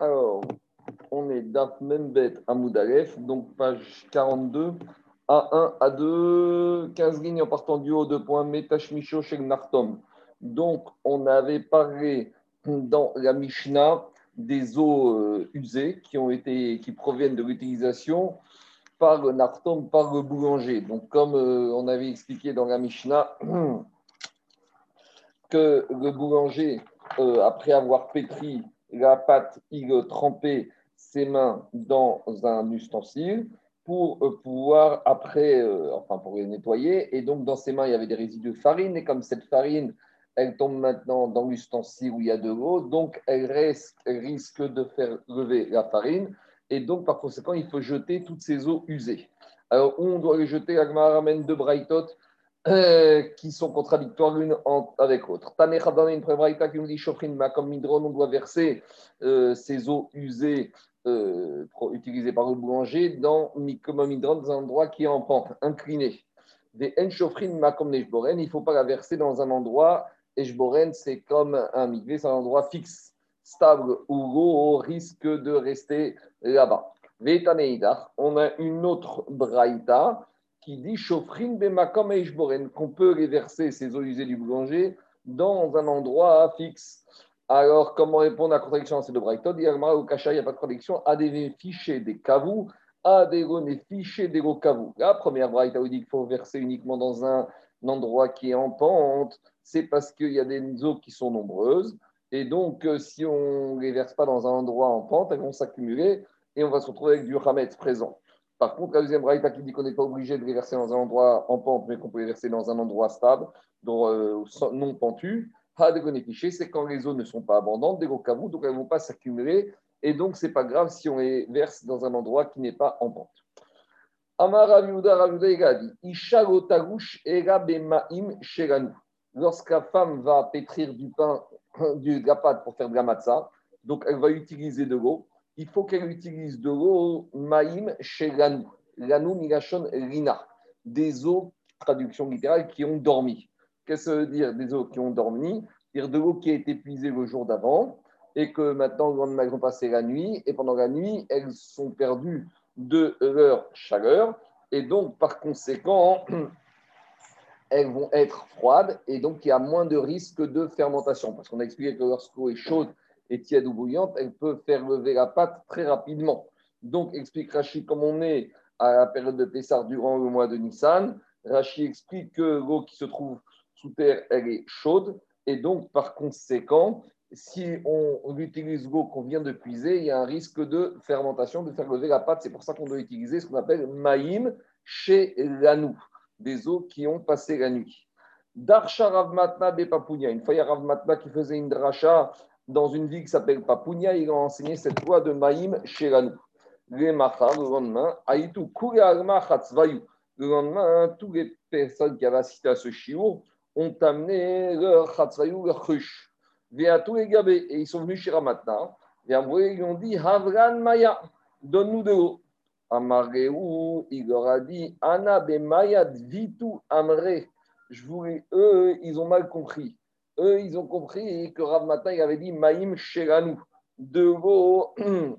Alors, on est Daf Membet Amoudalef, donc page 42, A1, A2, 15 lignes en partant du haut, 2 points, Metash Misho chez Nartom. Donc, on avait parlé dans la Mishnah des eaux euh, usées qui, ont été, qui proviennent de l'utilisation par le Nartom, par le boulanger. Donc, comme euh, on avait expliqué dans la Mishnah, que le boulanger, euh, après avoir pétri la pâte, il trempait ses mains dans un ustensile pour euh, pouvoir après, euh, enfin pour les nettoyer. Et donc dans ses mains, il y avait des résidus de farine. Et comme cette farine, elle tombe maintenant dans l'ustensile où il y a de l'eau, donc elle, risque de faire lever la farine. Et donc par conséquent, il faut jeter toutes ces eaux usées. Alors où on doit les jeter Agmar ramène de Braithot euh, qui sont contradictoires l'une avec l'autre. Tanecha dans une prébraïta qui nous dit Shofrin comme Midron, on doit verser euh, ces eaux usées euh, utilisées par le boulanger dans Mikoma Midron, dans un endroit qui est en pente, incliné. Des En Shofrin comme Neshboren, il ne faut pas la verser dans un endroit, Eshboren, c'est comme un mikvé, c'est un endroit fixe, stable, où l'eau risque de rester là-bas. On a une autre braïta qui dit Shofrin bemakom qu'on peut les verser, ces eaux usées du boulanger, dans un endroit fixe. Alors, comment répondre à la contradiction à ces deux Brighton Il n'y a pas de contradiction. Des fichiers des cavous, à des fichiers des cavous. La première Brighton dit qu'il faut verser uniquement dans un, endroit qui est en pente. C'est parce qu'il y a des eaux qui sont nombreuses. Et donc, euh, si on ne les verse pas dans un endroit en pente, elles vont s'accumuler et on va se retrouver avec du Hametz présent. Par contre, la deuxième braïta qui dit qu'on n'est pas obligé de les verser dans un endroit en pente, mais qu'on peut les verser dans un endroit stable, donc, euh, non pentu, c'est quand les eaux ne sont pas abondantes, des gros donc elles ne vont pas s'accumuler, et donc ce n'est pas grave si on les verse dans un endroit qui n'est pas en pente. Amar Raviuda dit. Lorsqu'la femme va pétrir du pain, du gapat pour faire de la matzah, donc elle va utiliser de l'eau, il faut qu'elle utilise de l'eau maïm chez l'anou. L'anou migashon rina. Des eaux, traduction littérale, qui ont dormi. Qu'est-ce que ça veut dire des eaux qui ont dormi? Dire de l'eau qui a été puisée le jour d'avant et que maintenant, elles vont passer la nuit et pendant la nuit, elles sont perdues de leur chaleur et donc, par conséquent, elles vont être froides et donc il y a moins de risque de fermentation. Parce qu'on a expliqué que lorsqu'eau est chaude, et tiède ou bouillante, elle peut faire lever la pâte très rapidement. Donc, explique Rachid, comme on est à la période de Pessar durant le mois de Nissan, Rachid explique que l'eau qui se trouve sous terre, elle est chaude. Et donc, par conséquent, si on, utilise l'eau qu'on vient de puiser, il y a un risque de fermentation, de faire lever la pâte. C'est pour ça qu'on doit utiliser ce qu'on appelle maïm chez l'anou, des eaux qui ont passé la nuit. Darsha Ravmatna de Papounia. Une fois, il y a Ravmatna qui faisait une dracha dans une ville qui s'appelle Papounia, il a enseigné cette loi de Maïm Sheranou. Le lendemain, Aïtou Le lendemain, toutes les personnes qui avaient assisté à ce chiour ont amené leur Chatzvayou, leur cruche. tous les gabés, et ils sont venus chez Ramatna. Et ils ont dit Havran Maya, donne-nous de l'eau. Amareu, il leur a dit be Maya vitu amre. Je voulais, eux, ils ont mal compris eux, ils ont compris que Rav Mata, il avait dit Maïm Sheranou, de l'eau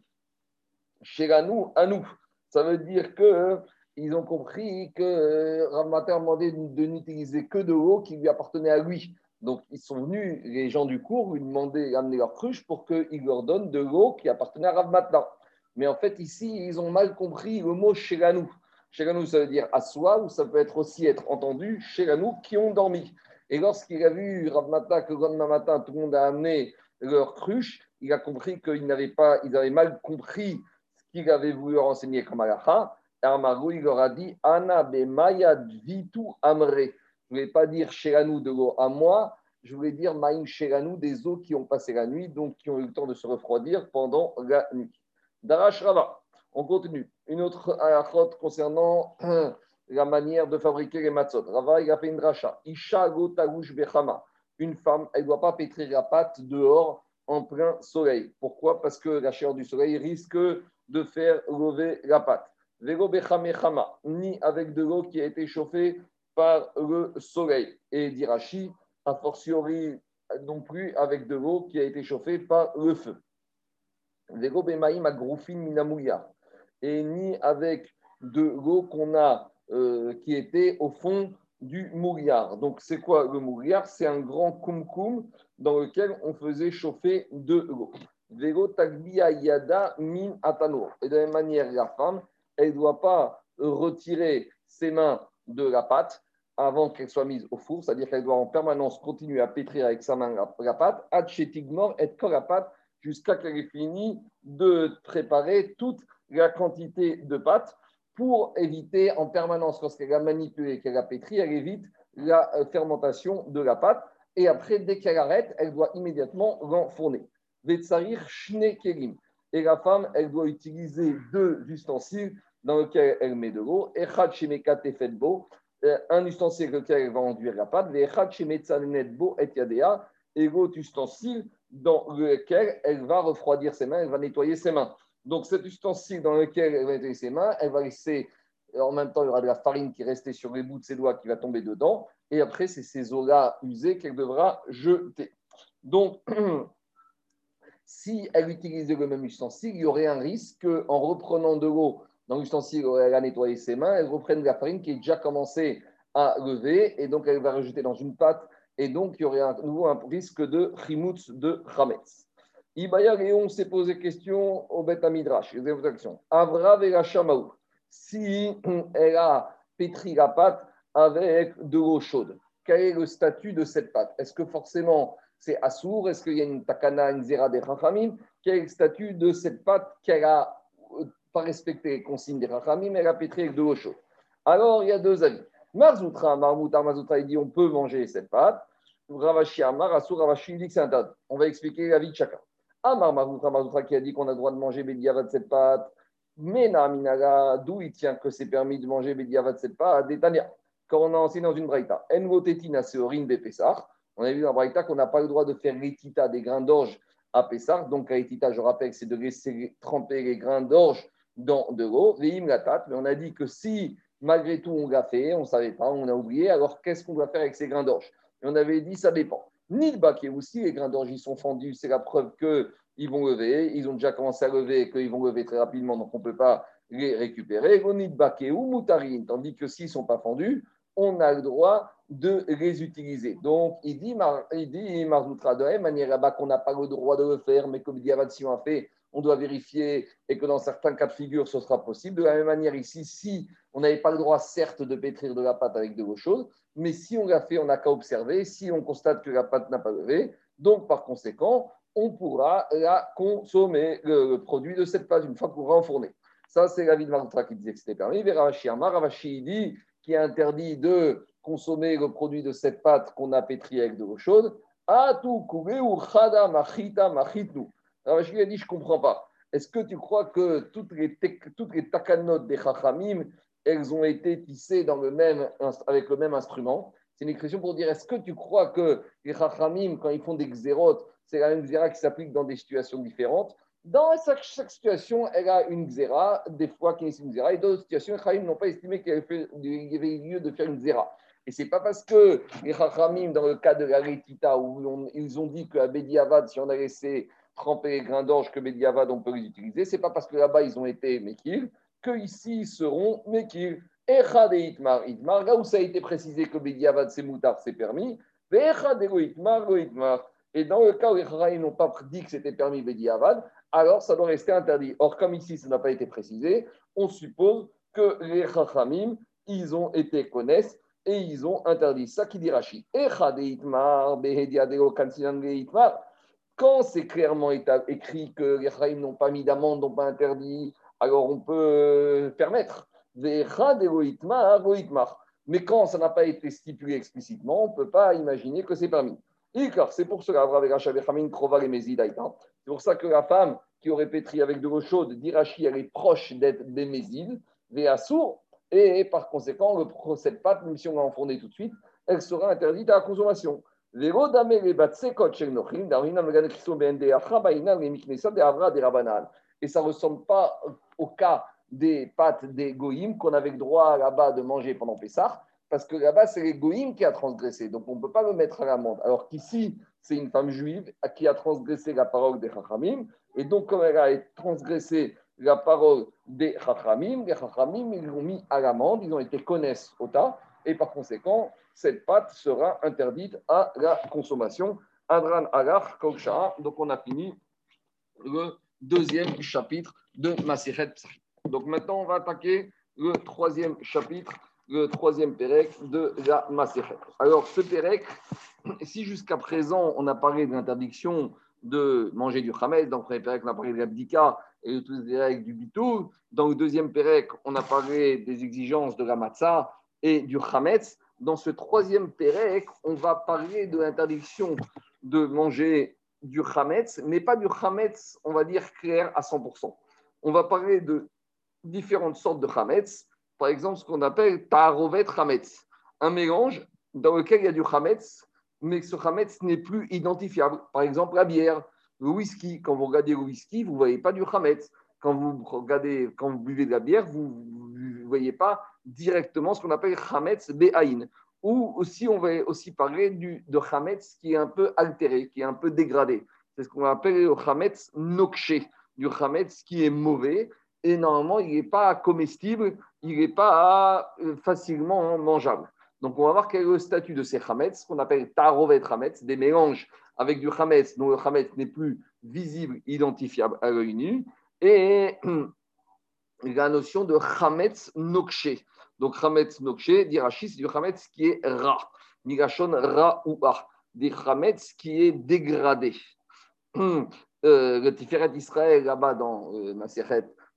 Sheranou à nous. Ça veut dire que ils ont compris que Rav Mata a demandé de n'utiliser que de l'eau qui lui appartenait à lui. Donc, ils sont venus, les gens du cours, lui demander d'amener leur cruche pour qu'il leur donne de l'eau qui appartenait à Rav Mata. Mais en fait, ici, ils ont mal compris le mot Sheranou. Sheranou, ça veut dire à soi, ou ça peut être aussi être entendu Sheranou qui ont dormi. Et lorsqu'il a vu Rav que le lendemain matin, tout le monde a amené leur cruche, il a compris qu'ils n'avaient pas, ils avaient mal compris ce qu'il avait voulu leur enseigner comme alaha. Et Amarou, il leur a dit Ana be mayad vitu amre. Je ne voulais pas dire Sheranou de l'eau à moi, je voulais dire Maïm Sheranou des eaux qui ont passé la nuit, donc qui ont eu le temps de se refroidir pendant la nuit. Darash Rava, on continue. Une autre alachot concernant la manière de fabriquer les matzot. Rava, il a fait une. Isha bechama. Une femme, elle ne doit pas pétrir la pâte dehors en plein soleil. Pourquoi? Parce que la chaleur du soleil risque de faire lever la pâte. Vego bechamechama, ni avec de l'eau qui a été chauffée par le soleil. Et d'Irachi, a fortiori non plus avec de l'eau qui a été chauffée par le feu. Vego bemaim minamouya. Et ni avec de l'eau qu'on a, euh, qui était au fond du mouillard. Donc, c'est quoi le mouillard C'est un grand kumkum dans lequel on faisait chauffer de l'eau. Vego tagbia yada min atano. Et de la même manière, la femme, elle ne doit pas retirer ses mains de la pâte avant qu'elle soit mise au four, c'est-à-dire qu'elle doit en permanence continuer à pétrir avec sa main la, pâte, ad et pâte, jusqu'à qu'elle ait fini de préparer toute la quantité de pâte pour éviter en permanence, lorsqu'elle a manipulé, qu'elle a pétri, elle évite la euh, fermentation de la pâte. Et après, dès qu'elle arrête, elle doit immédiatement l'enfourner. Et la femme, elle doit utiliser deux ustensiles dans lesquels elle met de l'eau. Euh, un ustensile dans lequel elle va enduire la pâte. Et yadea. Et l'autre ustensile dans lequel elle va refroidir ses mains, elle va nettoyer ses mains. Donc cet ustensile dans lequel elle va nettoyer ses mains, elle va laisser, en même temps, il y aura de la farine qui est restée sur les bouts de ses doigts qui va tomber dedans. Et après, c'est ces eaux-là usées qu'elle devra jeter. Donc, si elle utilisait le même ustensile, il y aurait un risque qu'en reprenant de l'eau dans l'ustensile où elle a nettoyé ses mains, elle reprenne de la farine qui est déjà commencé à lever et donc elle va rejeter dans une pâte et donc il y aurait à nouveau un risque de chimoutz de chametz. Ibaya Léon s'est posé question au Bet Midrash, Avra Shamaou, si elle a pétri la pâte avec de l'eau chaude, quel est le statut de cette pâte? Est-ce que forcément c'est assour? Est-ce qu'il y a une takana, une zera des rachamim? Quel est le statut de cette pâte qu'elle a euh, pas respecté les consignes des rachamim, elle a pétri avec de l'eau chaude? Alors, il y a deux avis. Marzoutra, Marmoutar Marzoutra, il dit on peut manger cette pâte. Ravashi Amar, Assour, Ravashi, dit que c'est un On va expliquer la vie de chacun. Amar Marzoutra, Marzoutra qui a dit qu'on a le droit de manger Bédiava de cette pâte. Mena Minaga, d'où il tient que c'est permis de manger Bédiava de cette quand on a enseigné dans une braïta. Envotetina, c'est Orin Bepessar. On a vu dans Braïta qu'on n'a pas le droit de faire l'étita des grains d'orge à Pessah. Donc, l'étita, je rappelle, c'est de laisser tremper les grains d'orge dans de l'eau. Mais on a dit que si, malgré tout, on l'a fait, on ne savait pas, on a oublié, alors qu'est-ce qu'on doit faire avec ces grains d'orge? Et on avait dit, ça dépend. Ni le baquet aussi, les grains d'orge, ils sont fendus, c'est la preuve qu'ils vont lever. Ils ont déjà commencé à lever et qu'ils vont lever très rapidement, donc on ne peut pas les récupérer. Ni baquet ou moutarine, tandis que s'ils ne sont pas fendus, on a le droit de les utiliser. Donc, il dit, il dit Marzoutra, de manière là-bas qu'on n'a pas le droit de le faire, mais comme Diavad, si on a fait, on doit vérifier et que dans certains cas de figure, ce sera possible. De la même manière ici, si on n'avait pas le droit, certes, de pétrir de la pâte avec de l'eau chaude, mais si on l'a fait, on n'a qu'à observer. Si on constate que la pâte n'a pas levé, donc par conséquent, on pourra la consommer, le, produit de cette pâte, une fois qu'on aura enfourné. Ça, c'est l'avis de qui disait que c'était permis. Ravashi Ravashi dit qui est interdit de consommer le produit de cette pâte qu'on a pétri avec de l'eau chaude. Je lui ai dit, je ne comprends pas. Est-ce que tu crois que toutes les, toutes les takanotes des chachamim, elles ont été tissées dans le même, avec le même instrument? C'est une expression pour dire, est-ce que tu crois que les chachamim, quand ils font des xérotes, c'est la même xéra qui s'applique dans des situations différentes? Dans chaque, situation, elle a une xéra, des fois qui est une xéra, et d'autres situations, les Chachamim n'ont pas estimé qu'il y avait lieu de faire une xéra. Et ce n'est pas parce que les Chachamim, dans le cas de la Rétita, où ils ont dit qu'à Bediavad, si on a laissé tremper les grains d'orge, que Bediavad, on peut les utiliser, ce n'est pas parce que là-bas, ils ont été Mekil, qu'ici, ils seront Mekil. Echad et Itmar, Itmar, là où ça a été précisé que Bediavad, c'est moutard, c'est permis, Echad et Itmar, Itmar. Et dans le cas où les Chachamim n'ont pas dit que c'était permis Bediavad, alors ça doit rester interdit. Or, comme ici, ça n'a pas été précisé, on suppose que les Chachamim, ils ont été connaissent et ils ont interdit. Ça qui dit Rashi. Quand c'est clairement écrit que les Chachamim n'ont pas mis d'amende, n'ont pas interdit, alors on peut permettre. Mais quand ça n'a pas été stipulé explicitement, on ne peut pas imaginer que c'est permis. C'est pour cela c'est pour ça que la femme qui aurait pétri avec de l'eau chaude, d'Irachi, elle est proche d'être des mésides, sourd, et par conséquent, le, cette pâte, même si on l'a enfournée tout de suite, elle sera interdite à la consommation. Et ça ne ressemble pas au cas des pâtes des goïms qu'on avait le droit là-bas de manger pendant Pessah, parce que là-bas, c'est l'égoïme qui a transgressé. Donc, on ne peut pas le mettre à l'amende. Alors qu'ici, c'est une femme juive qui a transgressé la parole des Chachamim. Et donc, comme elle a transgressé la parole des Chachamim, les Chachamim, ils l'ont mis à l'amende, ils ont été connaissent au tas. Et par conséquent, cette pâte sera interdite à la consommation. Adran Alach Donc, on a fini le deuxième chapitre de Masichet Donc, maintenant, on va attaquer le troisième chapitre le troisième Pérec de la Maserhet. Alors, ce Pérec, si jusqu'à présent on a parlé de l'interdiction de manger du Hametz, dans le premier Pérec, on a parlé de l'abdika et de toutes les règles du bitou, dans le deuxième Pérec, on a parlé des exigences de la matzah et du Hametz. Dans ce troisième Pérec, on va parler de l'interdiction de manger du Hametz, mais pas du Hametz, on va dire clair à 100%. On va parler de différentes sortes de Hametz par exemple ce qu'on appelle Tarovet Hametz, un mélange dans lequel il y a du Hametz, mais ce Hametz n'est plus identifiable. Par exemple, la bière, le whisky. Quand vous regardez le whisky, vous ne voyez pas du Hametz. Quand vous, regardez, quand vous buvez de la bière, vous ne voyez pas directement ce qu'on appelle Hametz Be'ain. Ou aussi, on va aussi parler du, de Hametz qui est un peu altéré, qui est un peu dégradé. C'est ce qu'on appelle le Hametz Nokshe, du Hametz qui est mauvais et normalement, il n'est pas comestible, il n'est pas euh, facilement mangeable. Donc, on va voir quel est le statut de ces chametz, qu'on appelle tarovet chametz, des mélanges avec du chametz dont le chametz n'est plus visible, identifiable à l'œil nu, et la notion de chametz nokshe. Donc, chametz nokshe, dit c'est du chametz qui est ra, migashon ra ou a, des chametz qui est dégradé. Euh, le Tiferet d'Israël, là-bas dans euh,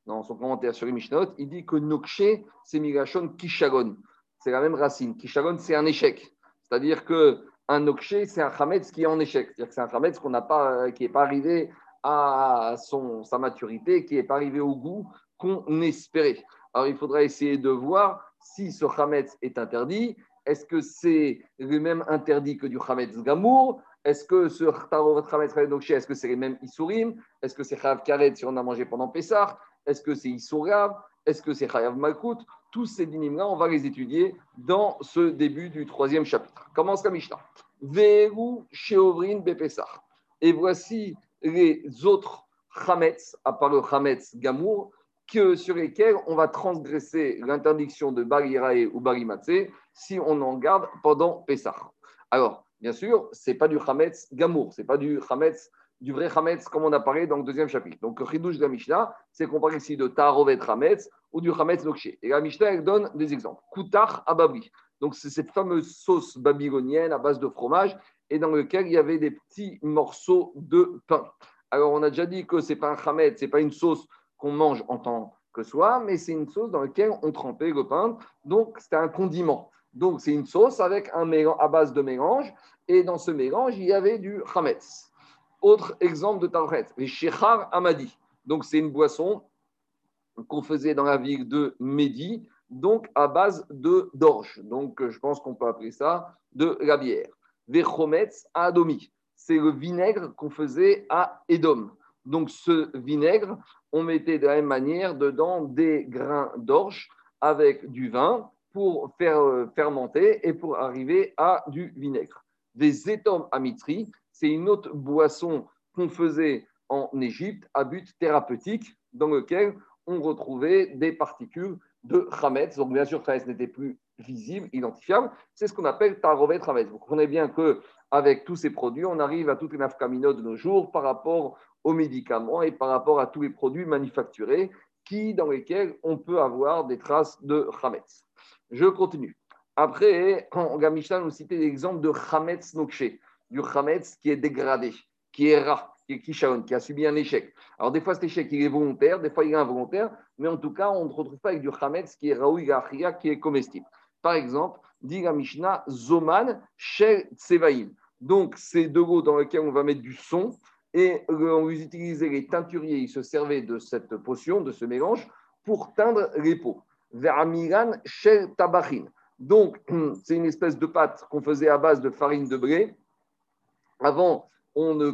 dans son commentaire sur les Mishnot, il dit que Nokshe, c'est Migashon Kishagon. C'est la même racine. Kishagon, c'est un échec. C'est-à-dire que un c'est un Hametz qui est en échec. C'est-à-dire que c'est un Hametz qu'on pas, qui n'est pas arrivé à son, sa maturité, qui n'est pas arrivé au goût qu'on espérait. Alors, il faudra essayer de voir si ce Hametz est interdit. Est-ce que c'est le même interdit que du Hametz Gamour? Est-ce que ce Hametz est-ce que c'est les mêmes Isurim Est-ce que c'est Chav Karet si on a mangé pendant Pessah? Est-ce que c'est Issourav? Est-ce que c'est Chayav Malkout? Tous ces dynimes-là, on va les étudier dans ce début du troisième chapitre. Commence la Mishnah. Veru Sheovrin Bepesach. Et voici les autres Chametz, à part le Chametz Gamour, que, sur lesquels on va transgresser l'interdiction de Barirae ou Barimatse si on en garde pendant Pessah. Alors, bien sûr, ce n'est pas du Chametz Gamour, ce n'est pas du Chametz du vrai Hametz, comme on a parlé dans le deuxième chapitre. Donc, le Chidouche de la Mishnah, c'est qu'on parle ici de Tarovet Hametz ou du Hametz Nokshe. Et la Mishnah, elle donne des exemples. Koutar Ababri. Donc, c'est cette fameuse sauce babylonienne à base de fromage et dans lequel il y avait des petits morceaux de pain. Alors, on a déjà dit que ce n'est pas un Hametz, ce n'est pas une sauce qu'on mange en tant que soi, mais c'est une sauce dans laquelle on trempait le pain. Donc, c'était un condiment. Donc, c'est une sauce avec un mélange, à base de mélange. Et dans ce mélange, il y avait du Hametz. Autre exemple de Tavret, les Shechar Amadi. Donc, c'est une boisson qu'on faisait dans la ville de Mehdi, donc à base de d'orge. Donc, je pense qu'on peut appeler ça de la bière. Vechometz Adomi. C'est le vinaigre qu'on faisait à Edom. Donc, ce vinaigre, on mettait de la même manière dedans des grains d'orge avec du vin pour faire euh, fermenter et pour arriver à du vinaigre. Des étomes amitri, c'est une autre boisson qu'on faisait en Égypte à but thérapeutique, dans lequel on retrouvait des particules de Hametz. Donc, bien sûr, Hametz n'était plus visible, identifiable. C'est ce qu'on appelle Tarovet Hametz. Vous comprenez bien qu'avec tous ces produits, on arrive à toutes les nafkaminotes de nos jours par rapport aux médicaments et par rapport à tous les produits manufacturés qui, dans lesquels on peut avoir des traces de Hametz. Je continue. Après, Gamishan nous citait l'exemple de Hametz Nokshe du Hametz qui est dégradé, qui est rat, qui est kishaon, qui a subi un échec. Alors, des fois, cet échec, il est volontaire, des fois, il est involontaire, mais en tout cas, on ne retrouve pas avec du Hametz qui est raoui qui est comestible. Par exemple, dit la Mishnah, Zoman Shel Tsevaïm. Donc, c'est de l'eau dans laquelle on va mettre du son et on utilisait les teinturiers, ils se servaient de cette potion, de ce mélange, pour teindre les peaux. Veramiran Shel Tabachin. Donc, c'est une espèce de pâte qu'on faisait à base de farine de blé avant, on ne,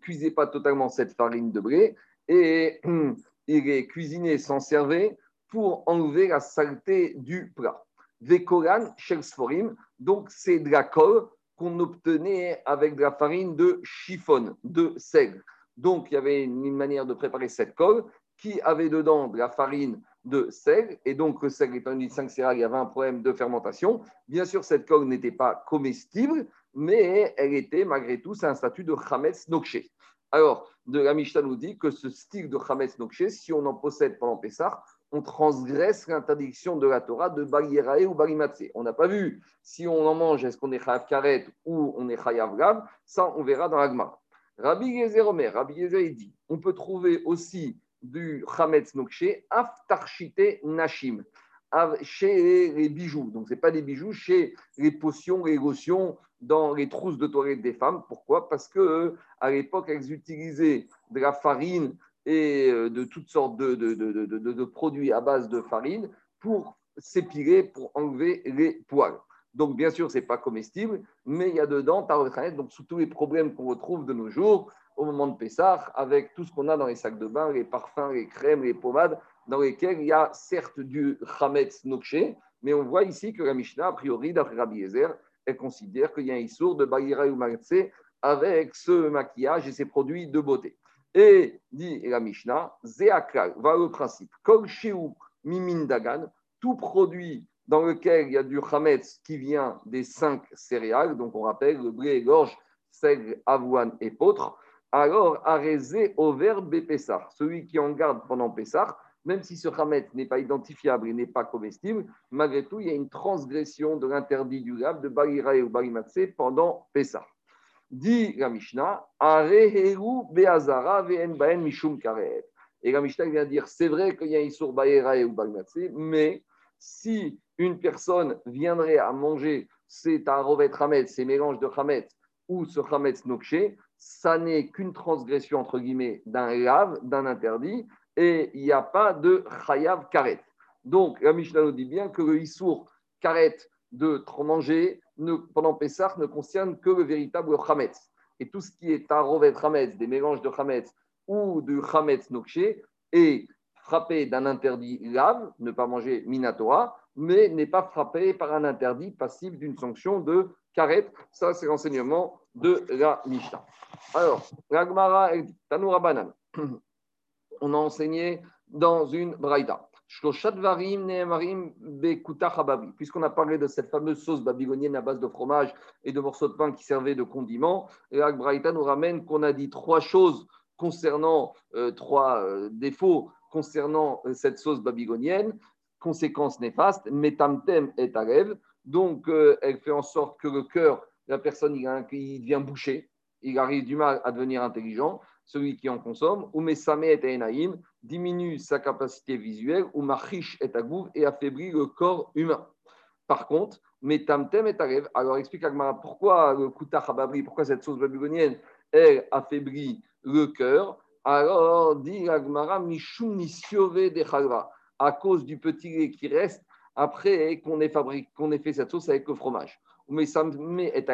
cuisait pas totalement cette farine de blé et il est cuisiné, s'en servait pour enlever la saleté du plat. Vekolan Shelsforim. Donc, c'est de la colle qu'on obtenait avec de la farine de chiffon, de seigle. Donc, il y avait une manière de préparer cette colle qui avait dedans de la farine de seigle. Et donc, le seigle étant une 5 céréales, il y avait un problème de fermentation. Bien sûr, cette colle n'était pas comestible, mais elle était malgré tout, c'est un statut de Chametz Nokshe. Alors, de la Mishnah nous dit que ce style de Chametz Nokshe, si on en possède pendant Pessah, on transgresse l'interdiction de la Torah de Bagirae ou Barimatse. On n'a pas vu si on en mange, est-ce qu'on est Chayav Karet ou on est Chayav Gav. Ça, on verra dans l'Agma. Rabbi Gezer Omer, Rabbi Gezer dit on peut trouver aussi du Chametz Nokshe, Aftarchite Nashim, chez les bijoux. Donc, ce n'est pas des bijoux, chez les potions, les lotions, dans les trousses de toilette des femmes. Pourquoi? Parce que à l'époque, elles utilisaient de la farine et euh, de toutes sortes de, de, de, de produits à base de farine pour s'épiler, pour enlever les poils. Donc, bien sûr, ce n'est pas comestible, mais il y a dedans, donc sous tous les problèmes qu'on retrouve de nos jours, au moment de Pessah, avec tout ce qu'on a dans les sacs de bain, les parfums, les crèmes, les pommades, dans lesquels il y a certes du Chametz Nokshe, mais on voit ici que la Mishnah, a priori, d'après Rabbi Yezer, elle considère qu'il y a un issour de Bagira ou avec ce maquillage et ces produits de beauté. Et dit la Mishnah, Zeakal, va le principe, Kol Mimin Dagan, tout produit dans lequel il y a du Chametz qui vient des cinq céréales, donc on rappelle le blé, l'orge, seigle, avoine et potre, alors arrêté au verbe Pessah, celui qui en garde pendant Pessah, même si ce Hametz n'est pas identifiable et n'est pas comestible, malgré tout, il y a une transgression de l'interdit du lave de Balirae ou Balimatse pendant Pessah. Dit la Mishnah, Beazara Mishum. Et la Mishnah vient dire c'est vrai qu'il y a un Issour Balirae ou Balimatse, mais si une personne viendrait à manger ces tarovet Hametz, ces mélanges de Hametz ou ce Hametz Nokshe, ça n'est qu'une transgression, entre guillemets, d'un lave, d'un interdit, et il n'y a pas de chayav karet. Donc, la Mishnah nous dit bien que le issour karet de manger pendant Pessah ne concerne que le véritable chametz. Et tout ce qui est tarovet chametz, des mélanges de chametz ou de chametz nokshe, est frappé d'un interdit lave, ne pas manger minatora, mais n'est pas frappé par un interdit passif d'une sanction de karet. Ça, c'est l'enseignement de la Mishnah. Alors, la Gemara, Tanoura Banan on a enseigné dans une braïda. Puisqu'on a parlé de cette fameuse sauce babylonienne à base de fromage et de morceaux de pain qui servaient de condiment, la braïda nous ramène qu'on a dit trois choses concernant, euh, trois euh, défauts concernant euh, cette sauce babylonienne. Conséquence néfaste, metamtem et rêve. Donc, elle fait en sorte que le cœur, la personne, il, il devient bouché, il arrive du mal à devenir intelligent celui qui en consomme, ou mesame et enaim, diminue sa capacité visuelle, ou machish et agouv, et affaiblit le corps humain. Par contre, metamtem et rêve. Alors explique Agmara pourquoi le kuta pourquoi cette sauce babylonienne, elle affaiblit le cœur? Alors dit Agmara, mishum nisiove de chalva, à cause du petit lait qui reste après qu'on ait, qu'on ait fait cette sauce avec le fromage. Ou mesame et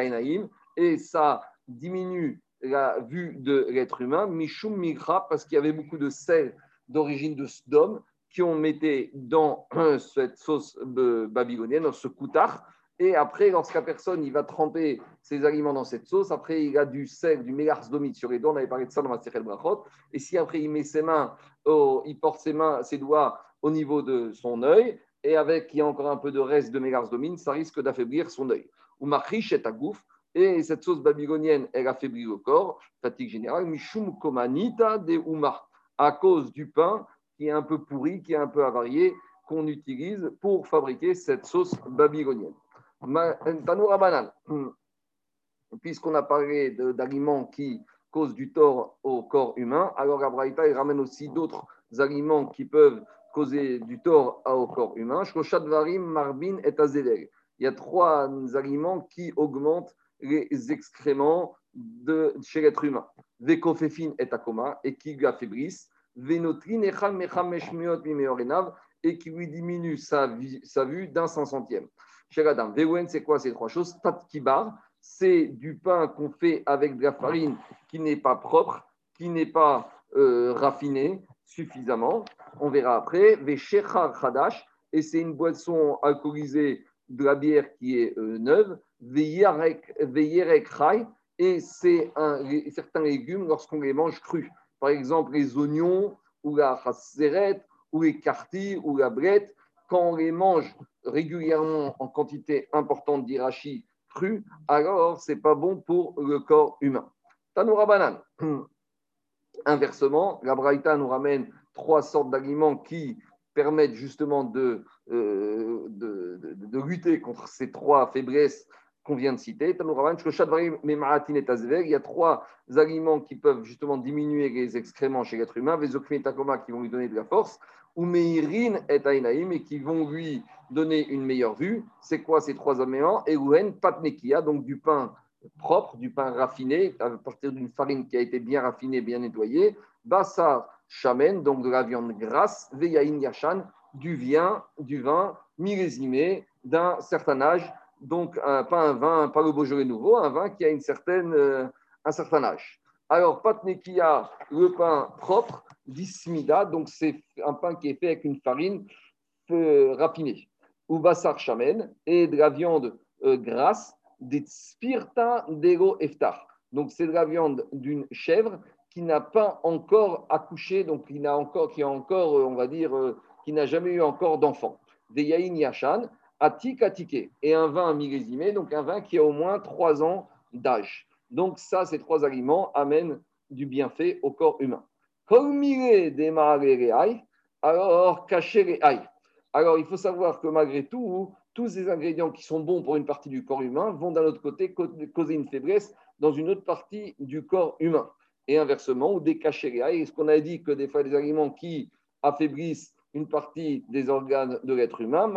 et ça diminue la vue de l'être humain, Mishum Migra, parce qu'il y avait beaucoup de sel d'origine de Sdom qui ont mis dans cette sauce babylonienne, dans ce koutard. Et après, lorsqu'à personne il va tremper ses aliments dans cette sauce, après il a du sel, du mélars domite sur les doigts, on avait parlé de ça dans ma série Brachot. Et si après il met ses mains, il porte ses mains, ses doigts au niveau de son œil, et avec il y a encore un peu de reste de mélars domine, ça risque d'affaiblir son œil. Ou machish et agouf, et cette sauce babylonienne, elle affaiblit le corps, fatigue générale, de uma, à cause du pain qui est un peu pourri, qui est un peu avarié, qu'on utilise pour fabriquer cette sauce babylonienne. Tanoura banane, puisqu'on a parlé d'aliments qui causent du tort au corps humain, alors Abraïta, il ramène aussi d'autres aliments qui peuvent causer du tort au corps humain. Marbin et. Il y a trois aliments qui augmentent les excréments de, chez l'être humain. Vekofefin et akoma, et qui lui affaiblissent. Venotrin et qui lui diminue sa, sa vue d'un cinq centième. Chez Adam, Vewen, c'est quoi ces trois choses? Tatkibar, c'est du pain qu'on fait avec de la farine qui n'est pas propre, qui n'est pas euh, raffiné suffisamment. On verra après. Veshechar Khadash, et c'est une boisson alcoolisée de la bière qui est euh, neuve, et c'est certains légumes lorsqu'on les mange crus. Par exemple, les oignons, ou la chasseret, ou les cartis, ou la brette, quand on les mange régulièrement en quantité importante d'irachi cru, alors c'est pas bon pour le corps humain. Tanoura banane. Inversement, la Braïta nous ramène trois sortes d'aliments qui permettent justement euh, de, de, lutter contre ces trois faiblesses qu'on vient de citer. Il y a trois aliments qui peuvent justement diminuer les excréments chez l'être humain, qui vont lui donner de la force, ou Meirin et Ainaïm, et qui vont lui donner une meilleure vue. C'est quoi ces trois aliments? Et Patnekia, donc du pain propre, du pain raffiné, à partir d'une farine qui a été bien raffinée, bien nettoyée. Bassar Shamen, donc de la viande grasse. Veyain Yashan, du vin, du vin millésimé d'un certain âge. Donc, pas un vin, pas le Beaujolais nouveau, un vin qui a une certaine, euh, un certain âge. Alors, patnekia, le pain propre, dismida, donc c'est un pain qui est fait avec une farine euh, raffinée. Ou bassar chamen, et de la viande euh, grasse, des spirta d'ego eftar. Donc, c'est de la viande d'une chèvre qui n'a pas encore accouché, donc qui, n'a encore, qui a encore, on va dire, qui n'a jamais eu encore d'enfant. Des yaïn yashan, atik atike, et un vin millésimé, donc un vin qui a au moins trois ans d'âge. Donc ça, ces trois aliments amènent du bienfait au corps humain. Alors, cacher Alors, il faut savoir que malgré tout, tous ces ingrédients qui sont bons pour une partie du corps humain vont d'un autre côté causer une faiblesse dans une autre partie du corps humain. Et inversement, ou des cachets. Est-ce qu'on a dit que des fois, des aliments qui affaiblissent une partie des organes de l'être humain,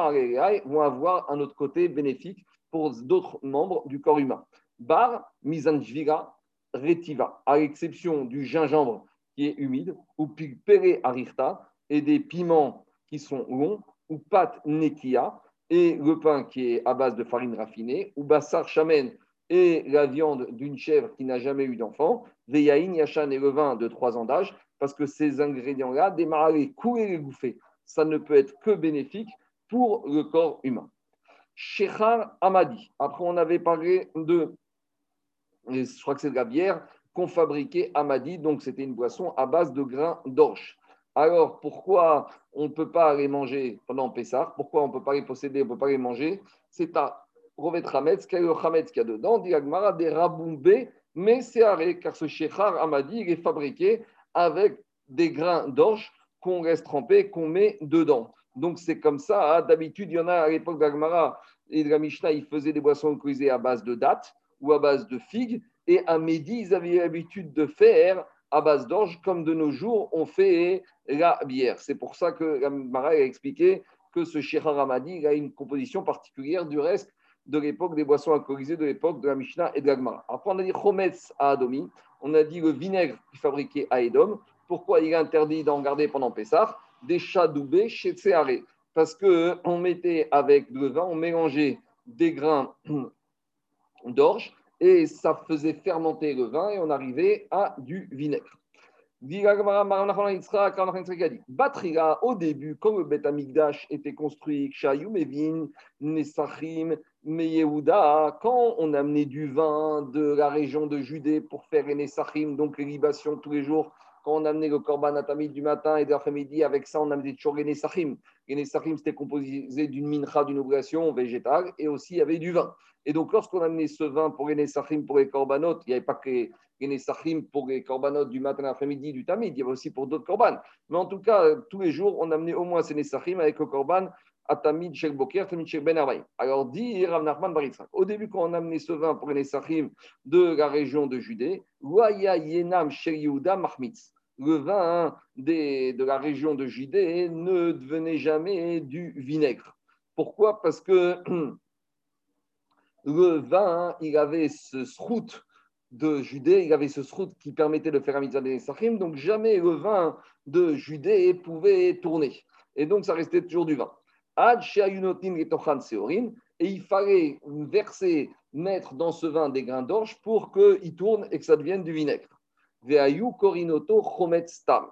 vont avoir un autre côté bénéfique pour d'autres membres du corps humain. Bar, misanjvira, retiva, à l'exception du gingembre qui est humide, ou pere arirta, et des piments qui sont longs, ou pat nekia, et le pain qui est à base de farine raffinée, ou bassar chamen, et la viande d'une chèvre qui n'a jamais eu d'enfant, veyaïn yachan et le vin de trois ans d'âge, parce que ces ingrédients-là, démarrer, couler et bouffer, ça ne peut être que bénéfique pour le corps humain. Shechar Amadi. Après, on avait parlé de, je crois que c'est de la bière qu'on fabriquait Amadi, donc c'était une boisson à base de grains d'orge. Alors, pourquoi on ne peut pas les manger pendant Pessah? Pourquoi on ne peut pas les posséder, on ne peut pas les manger? C'est à Rovet Hametz, quel est le Hametz qu'il y a dedans Diagmara des Raboumbe, mais c'est arrêt, car ce Shechar Amadi, il est fabriqué avec des grains d'orge qu'on reste trempé, qu'on met dedans. Donc c'est comme ça. Hein. D'habitude, il y en a à l'époque d'Agmara et de la Mishnah, ils faisaient des boissons alcoolisées à base de dattes ou à base de figues. Et à midi, ils avaient l'habitude de faire à base d'orge, comme de nos jours, on fait la bière. C'est pour ça que Agmara a expliqué que ce Shira Ramadi a une composition particulière du reste de l'époque des boissons alcoolisées de l'époque de la Mishnah et de l'Agmara. Après, on a dit Chometz à Adomi, on a dit le vinaigre qui fabriqué à Edom. Pourquoi il est interdit d'en garder pendant Pessah? Des chadoubés chez Tseharé. Parce qu'on mettait avec le vin, on mélangeait des grains d'orge et ça faisait fermenter le vin et on arrivait à du vinaigre. Batriga, au début, quand le Beth Amikdash était construit, Mevin, Nesachim, Meyehuda, quand on amenait du vin de la région de Judée pour faire les Nesachim, donc les libations tous les jours, quand on amenait le korban atamid du matin et de l'après-midi, avec ça, on amenait toujours les Nesachim. Les Nesachim, c'était composé d'une mincha, d'une obligation végétale, et aussi il y avait du vin. Et donc, lorsqu'on amenait ce vin pour les Nesachim, pour les korbanot, il n'y avait pas que les, Nesachim pour les korbanot du matin, l'après-midi, du tamid, il y avait aussi pour d'autres korban. Mais en tout cas, tous les jours, on amenait au moins ces Nesachim avec le korban Atamid Shel Boker, Tamid Shel Ben Alors, dit Rav Nachman Baritzak, au début, quand on amenait ce vin pour les Nesachim de la région de Judée, Waya Yenam Shel le vin de la région de Judée ne devenait jamais du vinaigre. Pourquoi? Parce que le vin, il avait ce srout de Judée, il avait ce srout qui permettait de faire un mitzvah des Sachim, donc jamais le vin de Judée pouvait tourner. Et donc, ça restait toujours du vin. Et il fallait verser, mettre dans ce vin des grains d'orge pour qu'il tourne et que ça devienne du vinaigre. Stam.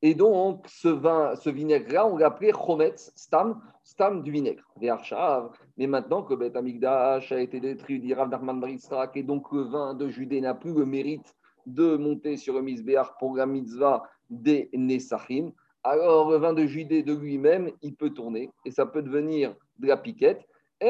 Et donc, ce vin, ce vinaigre-là, on l'appelait chometz, stam, stam du vinaigre. Mais maintenant que Bet Amigdash a été détruit, et donc le vin de Judée n'a plus le mérite de monter sur le misbéach pour la mitzvah des Nesachim, alors le vin de Judée de lui-même, il peut tourner et ça peut devenir de la piquette. Et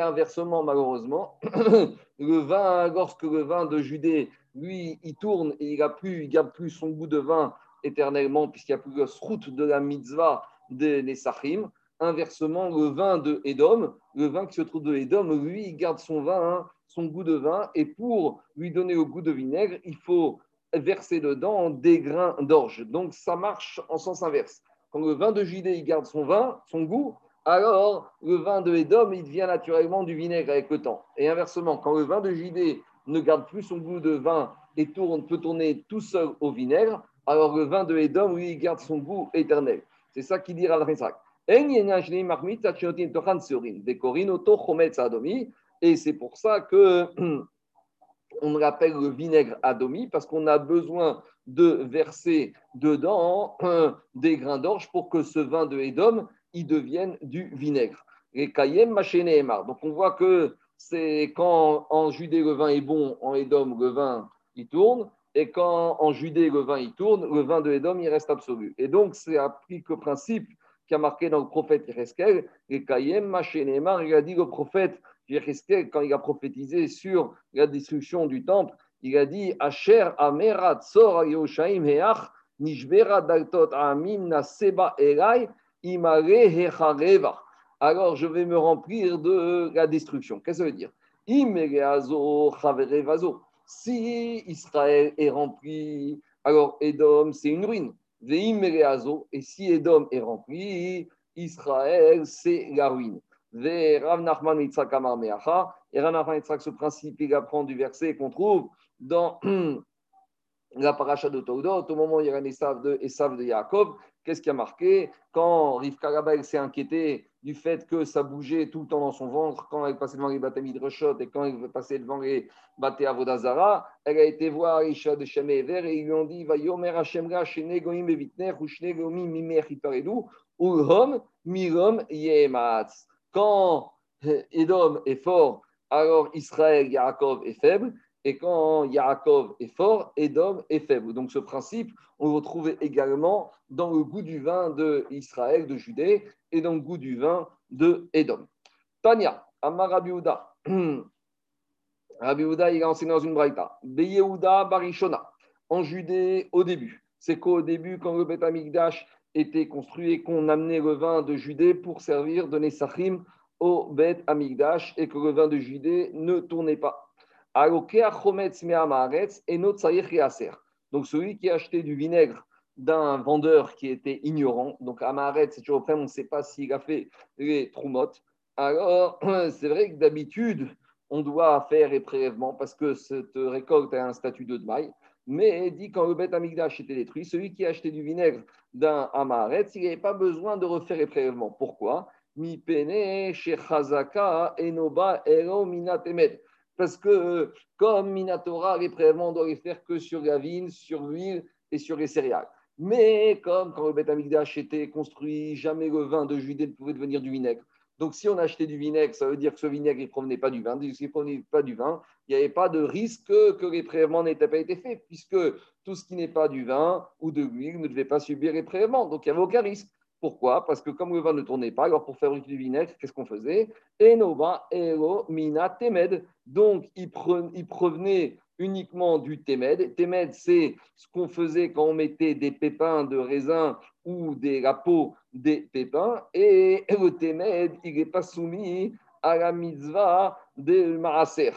inversement, malheureusement, le vin, lorsque le vin de Judée, lui, il tourne et il n'a plus, il garde plus son goût de vin éternellement, puisqu'il n'y a plus le route de la mitzvah des Nesachim. Inversement, le vin de Edom, le vin qui se trouve de Edom, lui, il garde son vin, hein, son goût de vin, et pour lui donner au goût de vinaigre, il faut verser dedans des grains d'orge. Donc ça marche en sens inverse. Quand le vin de Judée il garde son vin, son goût, alors le vin de Edom il devient naturellement du vinaigre avec le temps. Et inversement, quand le vin de Judée ne garde plus son goût de vin et tourne, peut tourner tout seul au vinaigre, alors le vin de Edom, lui, il garde son goût éternel. C'est ça qu'il dit à la Et c'est pour ça que on l'appelle le vinaigre adomi parce qu'on a besoin de verser dedans des grains d'orge pour que ce vin de Edom il devienne du vinaigre. Les kayem Donc on voit que c'est quand en Judée le vin est bon, en Edom le vin il tourne, et quand en Judée le vin il tourne, le vin de Edom il reste absolu. Et donc c'est appris que principe qui a marqué dans le prophète Yereskel, les kayem il a dit le prophète quand il a prophétisé sur la destruction du temple, il a dit Asher Amerat Sor Yoshaim Heach Nishbera Daltot Amim Naseba Elai Imare Hechareva. Alors je vais me remplir de la destruction. Qu'est-ce que ça veut dire? Si Israël est rempli, alors Edom, c'est une ruine. Et si Edom est rempli, Israël, c'est la ruine. Et Rav Nachman Yitzhak ce principe, il apprend du verset qu'on trouve dans la paracha de Taudot, au moment où il y a Esav de, Esav de Yaakov. Qu'est-ce qui a marqué? Quand Rivka Rabel s'est inquiété du fait que ça bougeait tout le temps dans son ventre, quand elle passait devant les Batamid Reshot et quand elle passait devant les Baté elle a été voir Isha de Shem et ils lui ont dit Va yomer Hashem ga shene goim bevitner, ou shene goim mimer hiparedu, ulhom mirom yematz. Quand Edom est fort, alors Israël, Yaakov est faible. Et quand Yaakov est fort, Edom est faible. Donc ce principe, on le retrouve également dans le goût du vin d'Israël, de Judée, et dans le goût du vin de Edom. Tania, Amar Rabiouda. Rabiouda, il a enseigné dans une braïta. Beyeuda Barishona. En Judée, au début. C'est qu'au début, quand le Beth était construit et qu'on amenait le vin de Judée pour servir de Nessachim au Bet Amigdash et que le vin de Judée ne tournait pas. Donc celui qui a acheté du vinaigre d'un vendeur qui était ignorant, donc Amaret, c'est toujours on ne sait pas s'il a fait les troumottes. Alors, c'est vrai que d'habitude, on doit faire les prélèvements parce que cette récolte a un statut de maille. Mais dit quand le bête amigdash était détruit, celui qui a acheté du vinaigre d'un amaret, il n'avait pas besoin de refaire les prélèvements. Pourquoi? Enoba. Parce que comme Minatora, les prélèvements, on doit les faire que sur la vigne, sur l'huile et sur les céréales. Mais comme quand le amigdash était construit, jamais le vin de Judée ne pouvait devenir du vinaigre. Donc, si on achetait du vinaigre, ça veut dire que ce vinaigre ne provenait pas du vin. S'il ne provenait pas du vin, il n'y avait pas de risque que les prélèvements n'aient pas été faits, puisque tout ce qui n'est pas du vin ou de l'huile ne devait pas subir les prélèvements. Donc, il n'y avait aucun risque. Pourquoi? Parce que comme le vin ne tournait pas, alors pour fabriquer du vinaigre, qu'est-ce qu'on faisait? Enova, Ero, Mina, Temed. Donc, il, provenait uniquement du Temed. Temed, c'est ce qu'on faisait quand on mettait des pépins de raisin ou des, la peau des pépins. Et le Temed, il n'est pas soumis à la mitzvah de Maaser,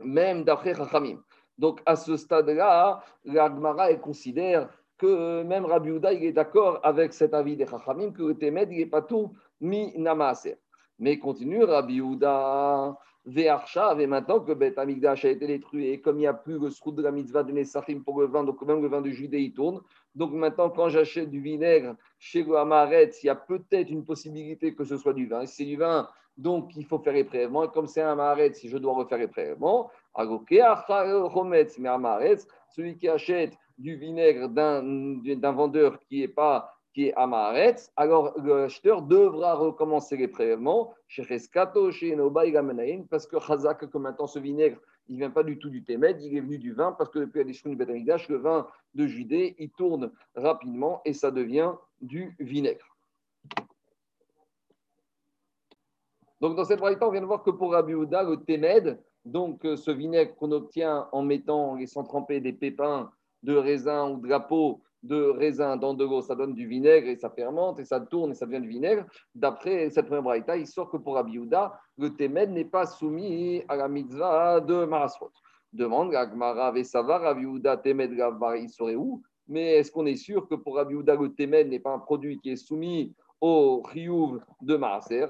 même d'après Chachamim. Donc, à ce stade-là, la Gemara considère que même Rabbi Uda, il est d'accord avec cet avis des Chachamim que le Temed, il n'est pas tout mi Namaser. Mais continue Rabbi Uda Ve'arshav, et maintenant que Bet Amigdash a été détruit, et comme il n'y a plus le srout de la mitzvah de Nessachim pour le vin, donc même le vin de Judée, il tourne. Donc maintenant, quand j'achète du vinaigre chez le Hamaret, il y a peut-être une possibilité que ce soit du vin. Si c'est du vin donc il faut faire les prélèvements. Et comme c'est un maharet, si je dois refaire les prélèvements, celui qui achète du vinaigre d'un vendeur qui est pas qui est Amaretz, alors l'acheteur devra recommencer les prélèvements chez Reskato, chez Noba et parce que que maintenant ce vinaigre, il ne vient pas du tout du Témed, il est venu du vin, parce que depuis la du Betamidash, le vin de Judée, il tourne rapidement et ça devient du vinaigre. Donc dans cette variété, on vient de voir que pour Rabbi le Témed, donc ce vinaigre qu'on obtient en mettant, en laissant tremper des pépins de raisin ou de la peau de raisin dans de l'eau, ça donne du vinaigre et ça fermente et ça tourne et ça devient du vinaigre. D'après cette première braïta, il sort que pour Abiouda, le témed n'est pas soumis à la mitzvah de Marasrot. Demande Agmara Vesavar, Abiouda, témed, il serait où? Mais est-ce qu'on est sûr que pour Abiouda, le témed n'est pas un produit qui est soumis au Riyuv de Maaser?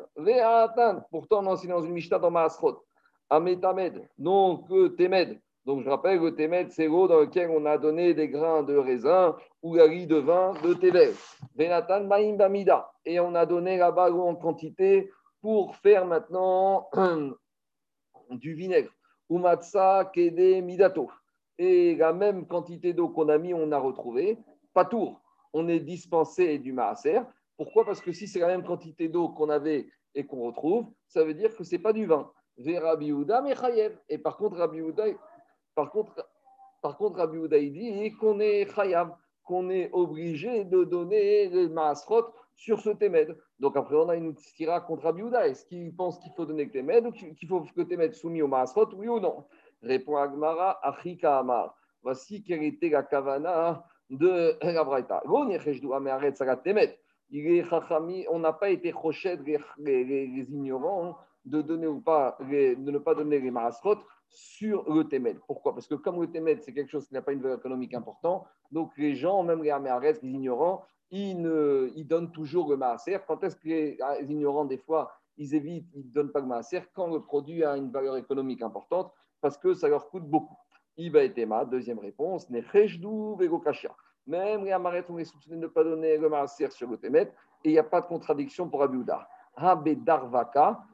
Pourtant, on enseigne dans une Mishnah dans Marasrot. Ametamed, donc témed donc, je rappelle que Témet, c'est l'eau dans laquelle on a donné des grains de raisin ou la riz de vin de Tévet. Benatan Maïm Bamida. Et on a donné là-bas en quantité pour faire maintenant du vinaigre. Umatsa Kede Midato. Et la même quantité d'eau qu'on a mis, on a retrouvé. Pas tour. On est dispensé du maaser. Pourquoi? Parce que si c'est la même quantité d'eau qu'on avait et qu'on retrouve, ça veut dire que ce n'est pas du vin. Et par contre, Rabbi par contre, par contre Rabbi dit qu'on est khayab, qu'on est obligé de donner le maasrot sur ce témed. Donc après, on a une stira contre Rabbi Est-ce qu'il pense qu'il faut donner le témed ou qu'il faut que le témed soumis au maasrot, oui ou non? Répond Agmara, Achika Amar. Voici quelle était la kavana de la Braïta. On n'a pas été rochet les, les, les, ignorants de donner ou pas, de ne pas donner les maasrot sur le. Pourquoi? Parce que comme le c'est quelque chose qui n'a pas une valeur économique importante, donc les gens, même les Améarès, les ignorants, ils, ne, ils donnent toujours le Maaser. Quand est-ce que les, ignorants, des fois, ils évitent, ils ne donnent pas le Maaser? Quand le produit a une valeur économique importante Parce que ça leur coûte beaucoup. Iba et Tema, deuxième réponse, Même les Améarès ont les soupçonnés de ne pas donner le Maaser sur le et il n'y a pas de contradiction pour Abiouda. Darvaka,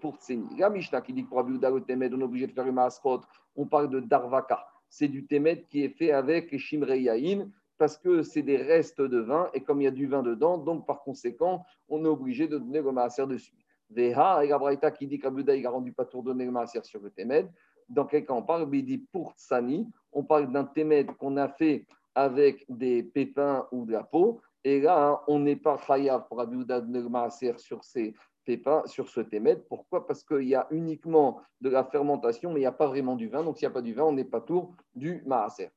Pour. La Mishnah qui dit que pour Abiouda, le Temed, on est obligé de faire une masrot, on parle de Darvaka. C'est du Temed qui est fait avec Shimreyaïn parce que c'est des restes de vin et comme il y a du vin dedans, donc par conséquent, on est obligé de donner le maaser dessus. Veha et la qui dit qu'Abiouda, il a rendu pas tour donner le maaser sur le Temed. Dans quel cas on parle? Il dit pour Tsani, on parle d'un Temed qu'on a fait avec des pépins ou de la peau. Et là, on n'est pas chayav pour Abiouda donner le maaser sur ces pas sur ce témet. Pourquoi? Parce qu'il y a uniquement de la fermentation, mais il n'y a pas vraiment du vin. Donc, s'il n'y a pas du vin, on n'est pas tour du maaser.